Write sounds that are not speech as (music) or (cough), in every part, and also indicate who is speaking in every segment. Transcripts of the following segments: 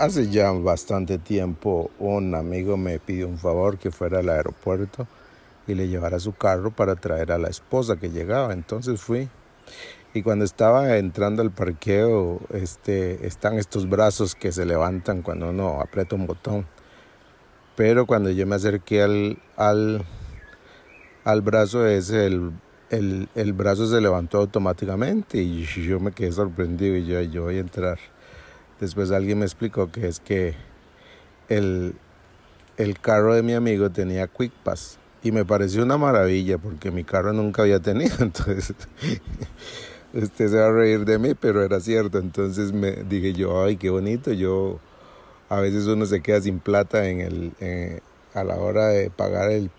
Speaker 1: hace ya bastante tiempo un amigo me pidió un favor que fuera al aeropuerto y le llevara su carro para traer a la esposa que llegaba. Entonces fui y cuando estaba entrando al parqueo, este, están estos brazos que se levantan cuando uno aprieta un botón. Pero cuando yo me acerqué al, al, al brazo ese, el, el, el, brazo se levantó automáticamente y yo me quedé sorprendido y yo, yo voy a entrar. Después alguien me explicó que es que el, el carro de mi amigo tenía Quick Pass y me pareció una maravilla porque mi carro nunca había tenido, (laughs) entonces usted se va a reír de mí, pero era cierto. Entonces me dije yo, ay, qué bonito. Yo, a veces uno se queda sin plata en el, a la hora de pagar el,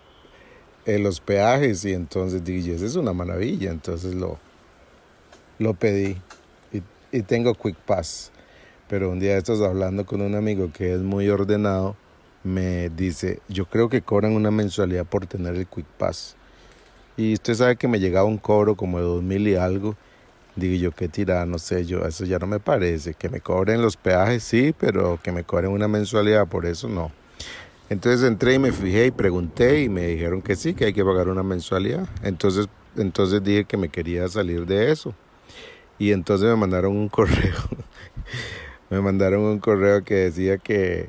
Speaker 1: los peajes y entonces dije, eso es una maravilla. Entonces lo, lo pedí y, y tengo Quick Pass. Pero un día estás hablando con un amigo que es muy ordenado, me dice, yo creo que cobran una mensualidad por tener el Quick Pass. Y usted sabe que me llegaba un cobro como de dos mil y algo. Digo yo, qué tira, no sé, yo, eso ya no me parece. Que me cobren los peajes, sí, pero que me cobren una mensualidad, por eso no. Entonces entré y me fijé y pregunté y me dijeron que sí, que hay que pagar una mensualidad. Entonces, entonces dije que me quería salir de eso. Y entonces me mandaron un (laughs) correo. Me mandaron un correo que decía que,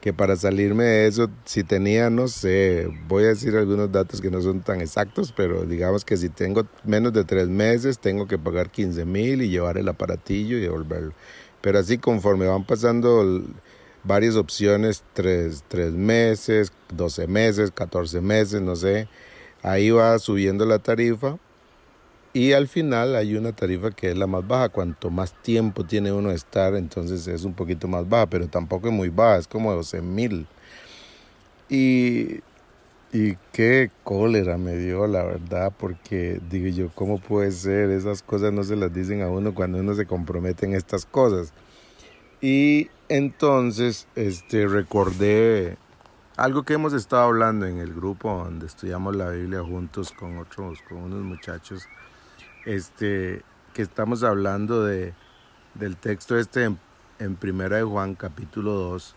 Speaker 1: que para salirme de eso, si tenía, no sé, voy a decir algunos datos que no son tan exactos, pero digamos que si tengo menos de tres meses, tengo que pagar 15 mil y llevar el aparatillo y devolverlo. Pero así conforme van pasando varias opciones, tres, tres meses, 12 meses, 14 meses, no sé, ahí va subiendo la tarifa y al final hay una tarifa que es la más baja. Cuanto más tiempo tiene uno de estar, entonces es un poquito más baja, pero tampoco es muy baja, es como 12 mil. Y, y qué cólera me dio, la verdad, porque digo yo, ¿cómo puede ser? Esas cosas no se las dicen a uno cuando uno se compromete en estas cosas. Y entonces este, recordé algo que hemos estado hablando en el grupo donde estudiamos la Biblia juntos con otros, con unos muchachos este, que estamos hablando de, del texto este en, en Primera de Juan capítulo 2,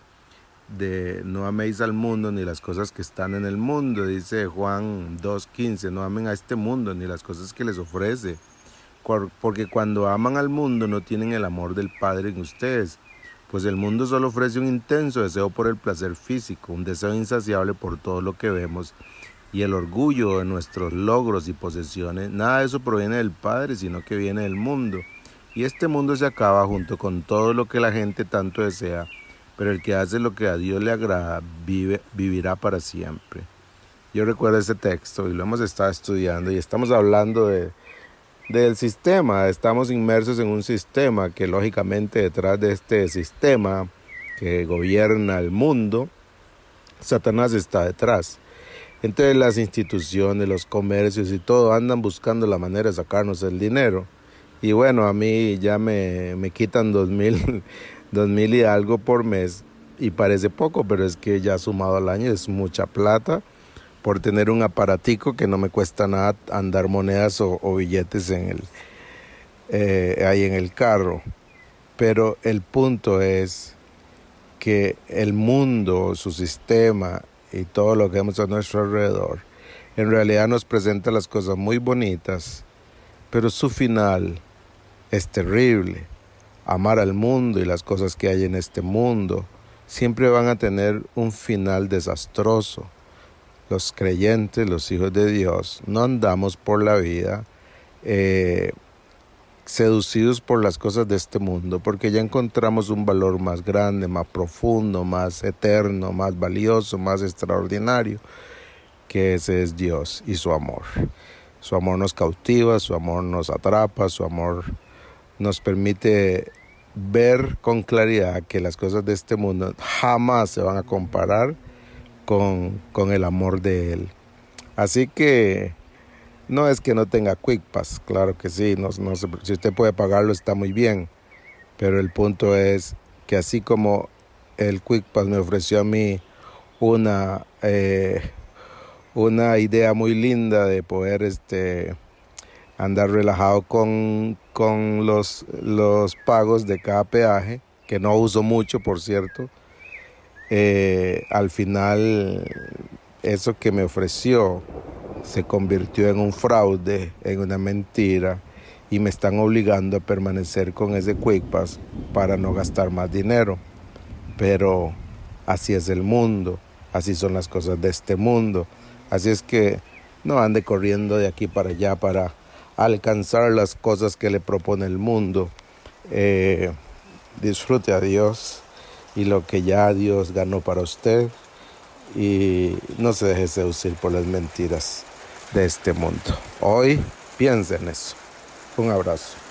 Speaker 1: de no améis al mundo ni las cosas que están en el mundo, dice Juan 2.15, no amen a este mundo ni las cosas que les ofrece, porque cuando aman al mundo no tienen el amor del Padre en ustedes, pues el mundo solo ofrece un intenso deseo por el placer físico, un deseo insaciable por todo lo que vemos y el orgullo de nuestros logros y posesiones, nada de eso proviene del Padre, sino que viene del mundo. Y este mundo se acaba junto con todo lo que la gente tanto desea, pero el que hace lo que a Dios le agrada vive, vivirá para siempre. Yo recuerdo ese texto y lo hemos estado estudiando y estamos hablando de, del sistema, estamos inmersos en un sistema que lógicamente detrás de este sistema que gobierna el mundo, Satanás está detrás. Entonces las instituciones, los comercios y todo andan buscando la manera de sacarnos el dinero. Y bueno, a mí ya me, me quitan dos mil, (laughs) dos mil y algo por mes y parece poco, pero es que ya sumado al año es mucha plata por tener un aparatico que no me cuesta nada andar monedas o, billetes en el, eh, ahí en el carro. Pero el punto es que el mundo, su sistema, y todo lo que vemos a nuestro alrededor, en realidad nos presenta las cosas muy bonitas, pero su final es terrible. Amar al mundo y las cosas que hay en este mundo siempre van a tener un final desastroso. Los creyentes, los hijos de Dios, no andamos por la vida eh, seducidos por las cosas de este mundo, porque ya encontramos un valor más grande, más profundo, más eterno, más valioso, más extraordinario, que ese es Dios y su amor. Su amor nos cautiva, su amor nos atrapa, su amor nos permite ver con claridad que las cosas de este mundo jamás se van a comparar con, con el amor de Él. Así que no es que no tenga Quick Pass, claro que sí, no, no, si usted puede pagarlo está muy bien, pero el punto es que así como el Quick Pass me ofreció a mí una, eh, una idea muy linda de poder este, andar relajado con, con los, los pagos de cada peaje, que no uso mucho, por cierto, eh, al final eso que me ofreció se convirtió en un fraude, en una mentira, y me están obligando a permanecer con ese QuickPass para no gastar más dinero. Pero así es el mundo, así son las cosas de este mundo. Así es que no ande corriendo de aquí para allá para alcanzar las cosas que le propone el mundo. Eh, disfrute a Dios y lo que ya Dios ganó para usted y no se deje seducir por las mentiras de este mundo. Hoy piense en eso. Un abrazo.